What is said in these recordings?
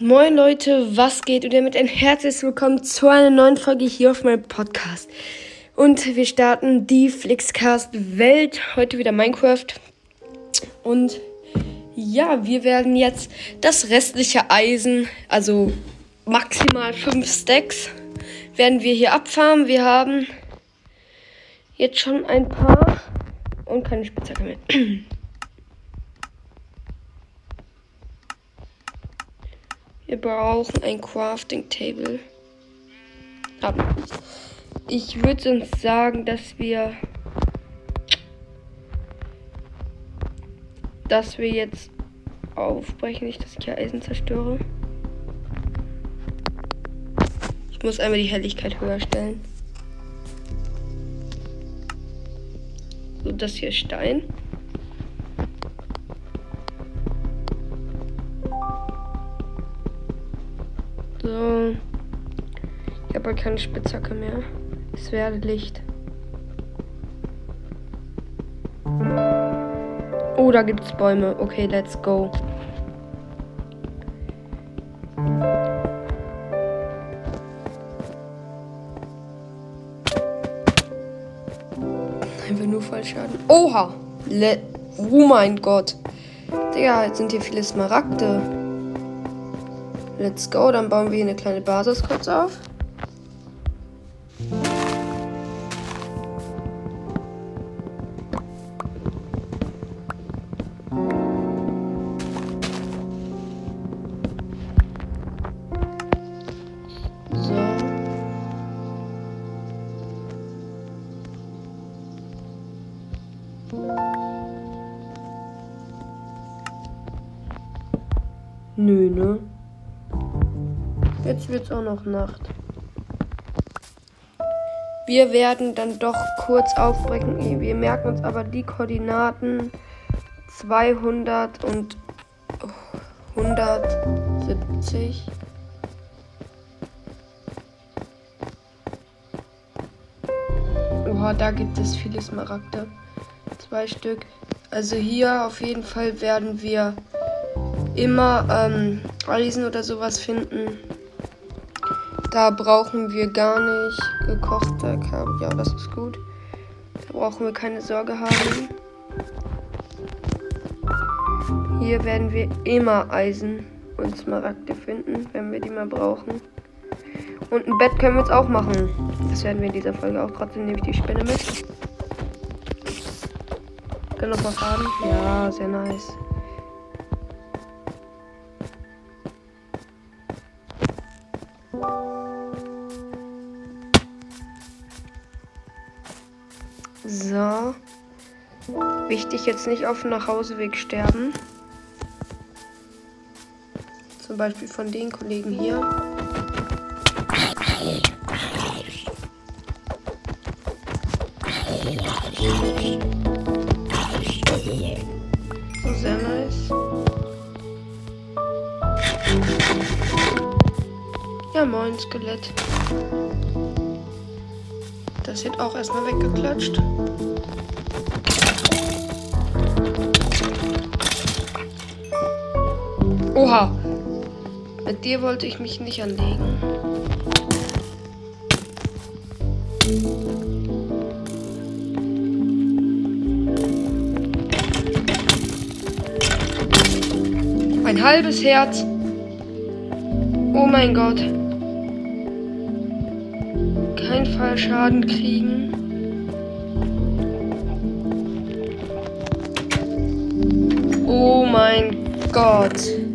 Moin Leute, was geht? Und damit ein herzliches Willkommen zu einer neuen Folge hier auf meinem Podcast. Und wir starten die Flixcast Welt. Heute wieder Minecraft. Und ja, wir werden jetzt das restliche Eisen, also maximal 5 Stacks, werden wir hier abfarmen. Wir haben jetzt schon ein paar und keine Spitzhacke mehr. Wir brauchen ein Crafting Table. Aber ich würde uns sagen, dass wir dass wir jetzt aufbrechen, nicht dass ich hier Eisen zerstöre. Ich muss einmal die Helligkeit höher stellen. So, das hier ist Stein. Habe keine Spitzhacke mehr. Es werde Licht. Oh, da gibt es Bäume. Okay, let's go. Einfach nur Fallschaden. Oha! Le oh mein Gott. Digga, jetzt sind hier viele Smaragde. Let's go, dann bauen wir hier eine kleine Basis kurz auf. Nö, ne? Jetzt wird's auch noch Nacht. Wir werden dann doch kurz aufbrechen. Wir merken uns aber die Koordinaten 200 und 170. Oha, da gibt es viele Smaragde. Zwei Stück. Also hier auf jeden Fall werden wir immer ähm, Eisen oder sowas finden. Da brauchen wir gar nicht gekochte Kabel. Ja, das ist gut. Da brauchen wir keine Sorge haben. Hier werden wir immer Eisen und Smaragde finden, wenn wir die mal brauchen. Und ein Bett können wir jetzt auch machen. Das werden wir in dieser Folge auch. Trotzdem nehme ich die Spinne mit. Können noch was haben? Ja, sehr nice. Wichtig jetzt nicht auf dem Nachhauseweg sterben. Zum Beispiel von den Kollegen hier. So, sehr nice. Ja, moin, Skelett. Das wird auch erstmal weggeklatscht. Oha. Mit dir wollte ich mich nicht anlegen. Ein halbes Herz. Oh mein Gott. Kein Fallschaden kriegen. Oh mein Gott.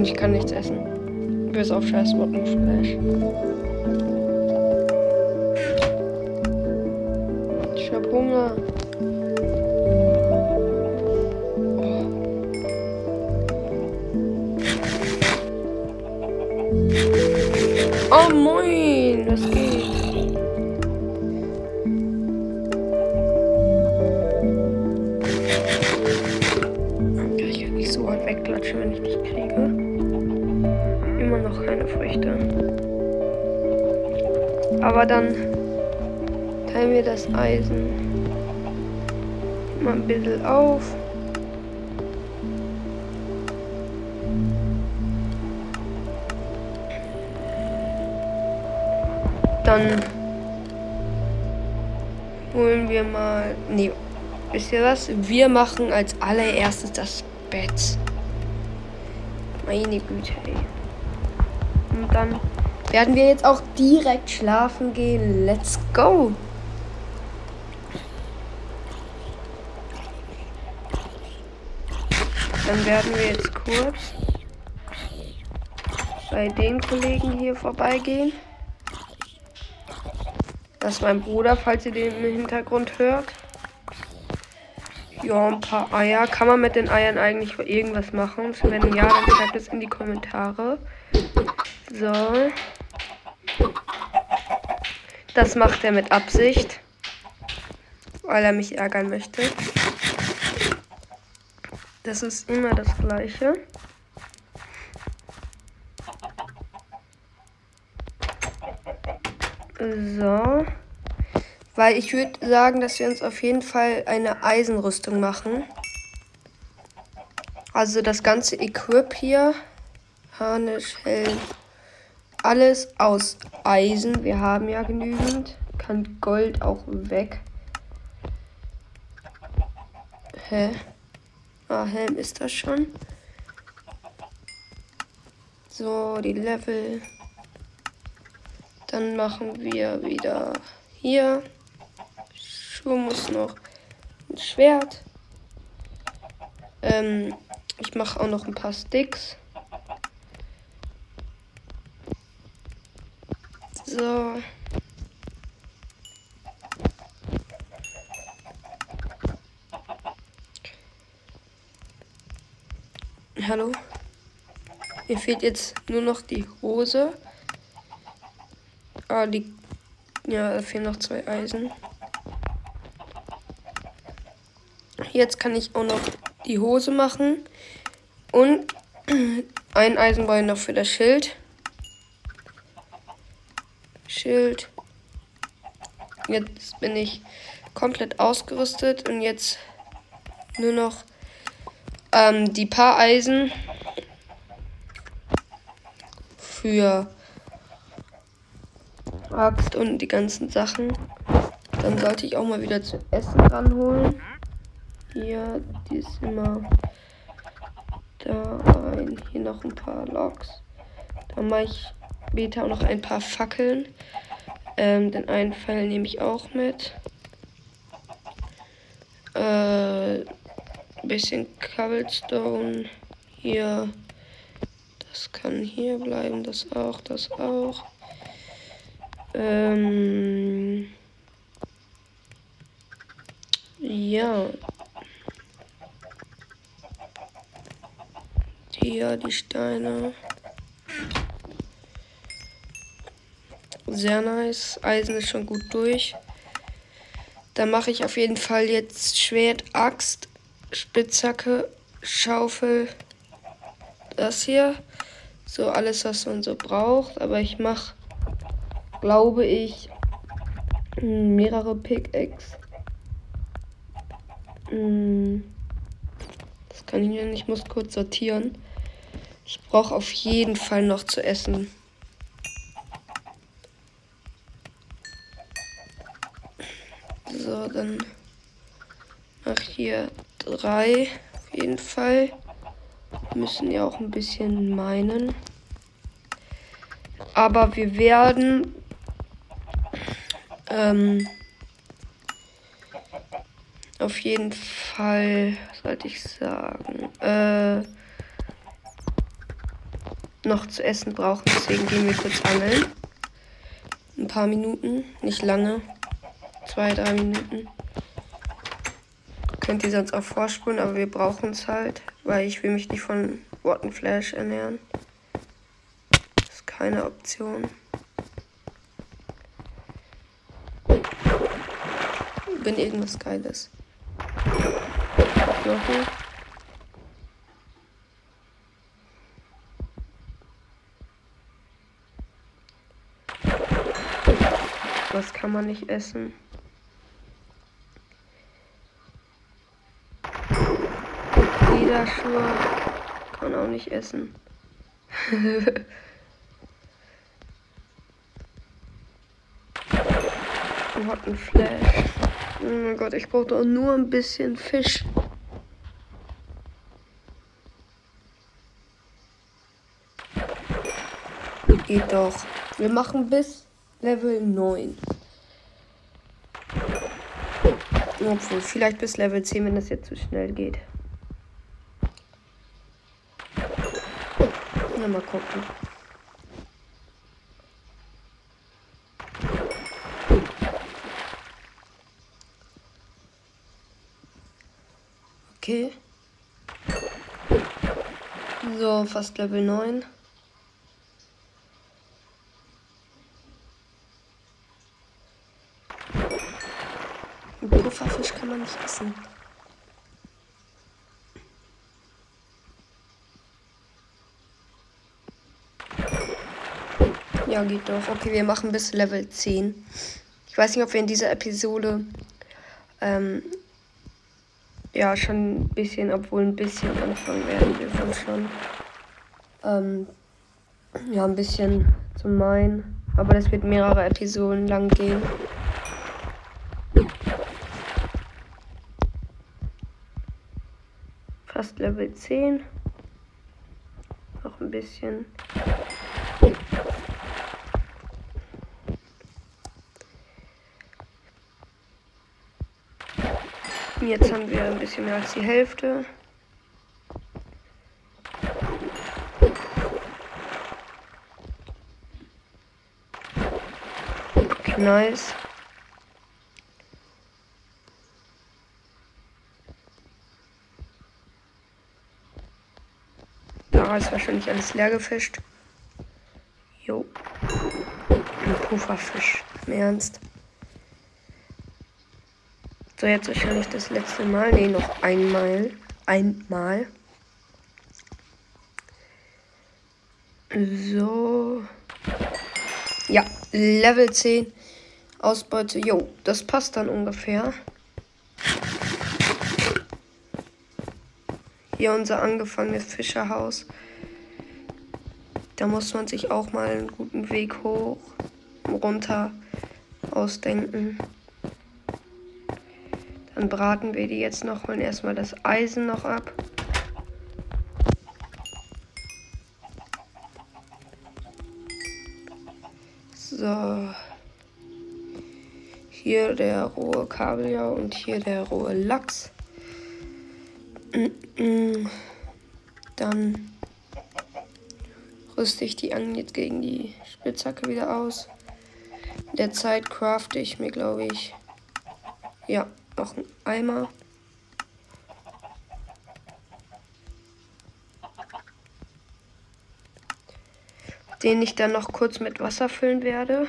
Ich kann nichts essen. Bis auf scheiß Mottenfleisch. aber dann teilen wir das Eisen mal ein bisschen auf. Dann holen wir mal. Nee, wisst ihr was? Wir machen als allererstes das Bett. Meine Güte, ey. Und dann werden wir jetzt auch direkt schlafen gehen. Let's go! Dann werden wir jetzt kurz bei den Kollegen hier vorbeigehen. Das ist mein Bruder, falls ihr den im Hintergrund hört. Ja, ein paar Eier. Kann man mit den Eiern eigentlich irgendwas machen? Wenn ja, dann schreibt es in die Kommentare. So. Das macht er mit Absicht. Weil er mich ärgern möchte. Das ist immer das gleiche. So. Weil ich würde sagen, dass wir uns auf jeden Fall eine Eisenrüstung machen. Also das ganze Equip hier. Harnisch, Helm. Alles aus Eisen. Wir haben ja genügend. Kann Gold auch weg. Hä? Ah, Helm ist das schon. So, die Level. Dann machen wir wieder hier. Schuh muss noch ein Schwert. Ähm, ich mache auch noch ein paar Sticks. So. Hallo. Mir fehlt jetzt nur noch die Hose. Ah, die. Ja, da fehlen noch zwei Eisen. Jetzt kann ich auch noch die Hose machen. Und ein Eisenbein noch für das Schild. Schild. Jetzt bin ich komplett ausgerüstet und jetzt nur noch ähm, die paar Eisen für Axt und die ganzen Sachen. Dann sollte ich auch mal wieder zu essen ranholen. Hier, die ist immer da rein. Hier noch ein paar Loks. Dann mache ich später auch noch ein paar Fackeln. Ähm, den einen Pfeil nehme ich auch mit. Äh, bisschen Cobblestone. Hier. Das kann hier bleiben. Das auch, das auch. Ähm. Ja. Hier die Steine. Sehr nice. Eisen ist schon gut durch. Dann mache ich auf jeden Fall jetzt Schwert, Axt, Spitzhacke, Schaufel. Das hier. So alles, was man so braucht. Aber ich mache glaube ich, mehrere Pickaxe. Hm. Das kann ich nicht. Ich muss kurz sortieren. Ich brauche auf jeden Fall noch zu essen. Mach ich hier drei auf jeden Fall. Müssen ja auch ein bisschen meinen. Aber wir werden ähm, auf jeden Fall, sollte ich sagen, äh, noch zu essen brauchen. Deswegen gehen wir kurz angeln. Ein paar Minuten, nicht lange. Zwei, drei Minuten. Könnt ihr sonst auch vorspulen, aber wir brauchen es halt, weil ich will mich nicht von Rotten Flash ernähren. Das ist keine Option. wenn irgendwas Geiles. Knochen. Was kann man nicht essen? Lederschuhe kann auch nicht essen. von Hot Flash. Oh mein Gott, ich brauche doch nur ein bisschen Fisch. Geht doch. Wir machen bis Level 9. Obwohl, vielleicht bis Level 10, wenn das jetzt zu schnell geht. Na, mal gucken. Okay. So, fast Level 9. Pufferfisch kann man nicht essen. Ja, geht doch. Okay, wir machen bis Level 10. Ich weiß nicht, ob wir in dieser Episode ähm, ja schon ein bisschen, obwohl ein bisschen anfangen werden wir wohl schon. Ähm, ja, ein bisschen zu meinen. Aber das wird mehrere Episoden lang gehen. Fast Level 10. Noch ein bisschen. Jetzt haben wir ein bisschen mehr als die Hälfte. Okay, nice. Da ist wahrscheinlich alles leer gefischt. Jo. Ein Pufferfisch. Im Ernst. So, jetzt wahrscheinlich das letzte Mal. Ne, noch einmal. Einmal. So. Ja, Level 10. Ausbeute. Jo, das passt dann ungefähr. Hier unser angefangenes Fischerhaus. Da muss man sich auch mal einen guten Weg hoch, runter ausdenken. Dann braten wir die jetzt noch, holen erstmal das Eisen noch ab. So. Hier der rohe Kabeljau und hier der rohe Lachs. Dann rüste ich die Angel jetzt gegen die Spitzhacke wieder aus. In der Zeit crafte ich mir, glaube ich, ja, noch ein Eimer. Den ich dann noch kurz mit Wasser füllen werde.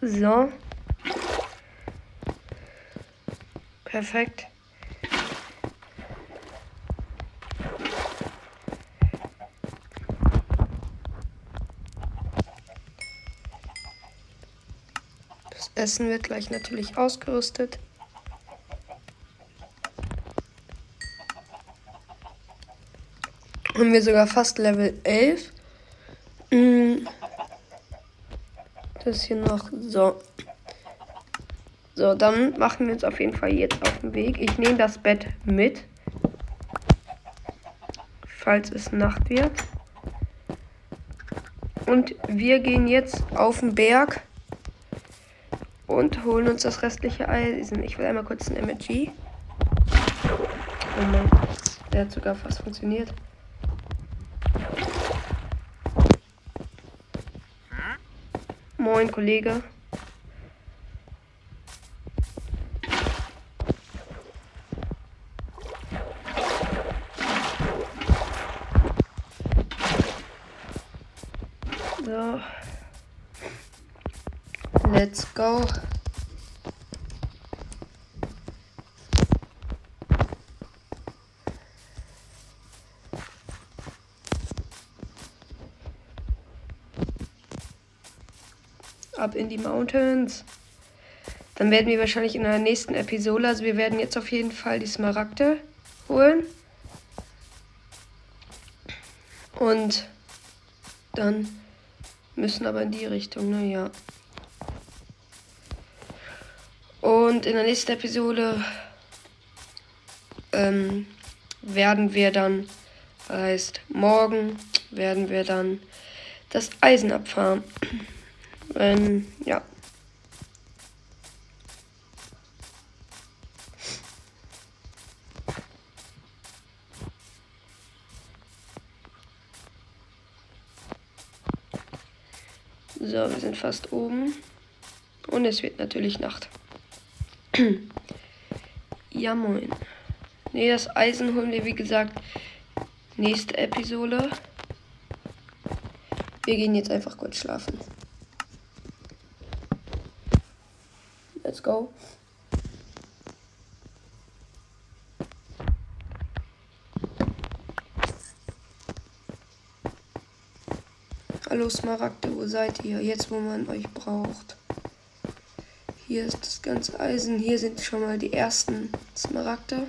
So. Perfekt. Das Essen wird gleich natürlich ausgerüstet. Haben wir sogar fast Level 11. Mm. Das hier noch so. So, dann machen wir uns auf jeden Fall jetzt auf den Weg. Ich nehme das Bett mit. Falls es Nacht wird. Und wir gehen jetzt auf den Berg und holen uns das restliche Eisen. Ich will einmal kurz ein MG. Oh Mann, der hat sogar fast funktioniert. Moin, Kollege. So. Let's go. Ab in die Mountains. Dann werden wir wahrscheinlich in der nächsten Episode, also wir werden jetzt auf jeden Fall die Smaragde holen. Und dann müssen aber in die Richtung, naja. Ne? Und in der nächsten Episode ähm, werden wir dann, heißt morgen, werden wir dann das Eisen abfahren. Wenn, ja. So, wir sind fast oben. Und es wird natürlich Nacht. ja, moin. Ne, das Eisen holen wir, wie gesagt, nächste Episode. Wir gehen jetzt einfach kurz schlafen. Let's go. Hallo Smaragde, wo seid ihr? Jetzt, wo man euch braucht. Hier ist das ganze Eisen. Hier sind schon mal die ersten Smaragde.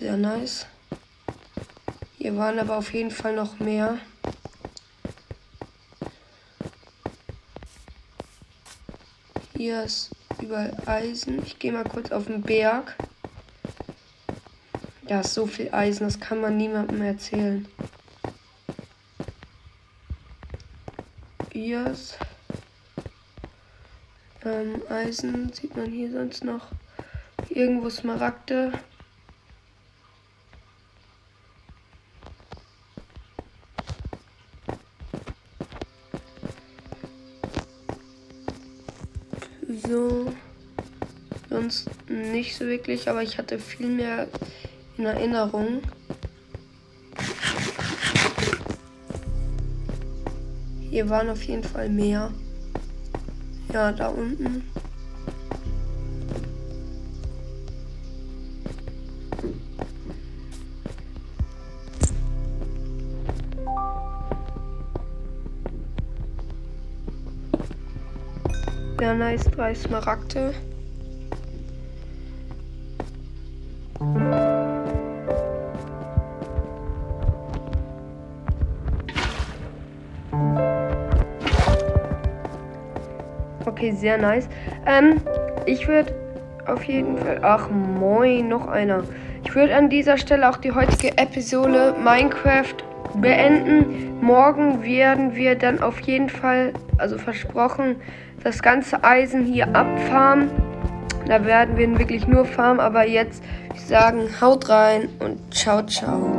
Sehr nice. Hier waren aber auf jeden Fall noch mehr. Hier ist überall Eisen. Ich gehe mal kurz auf den Berg. Da ist so viel Eisen, das kann man niemandem erzählen. Hier ist ähm, Eisen, sieht man hier sonst noch irgendwo Smaragde. So, sonst nicht so wirklich, aber ich hatte viel mehr in Erinnerung. Hier waren auf jeden Fall mehr. Ja, da unten. Nice, drei Smaragde. Okay, sehr nice. Ähm, ich würde auf jeden Fall. Ach, moin, noch einer. Ich würde an dieser Stelle auch die heutige Episode Minecraft beenden. Morgen werden wir dann auf jeden Fall, also versprochen, das ganze Eisen hier abfarmen. Da werden wir wirklich nur farmen. Aber jetzt, ich sagen, haut rein und ciao, ciao.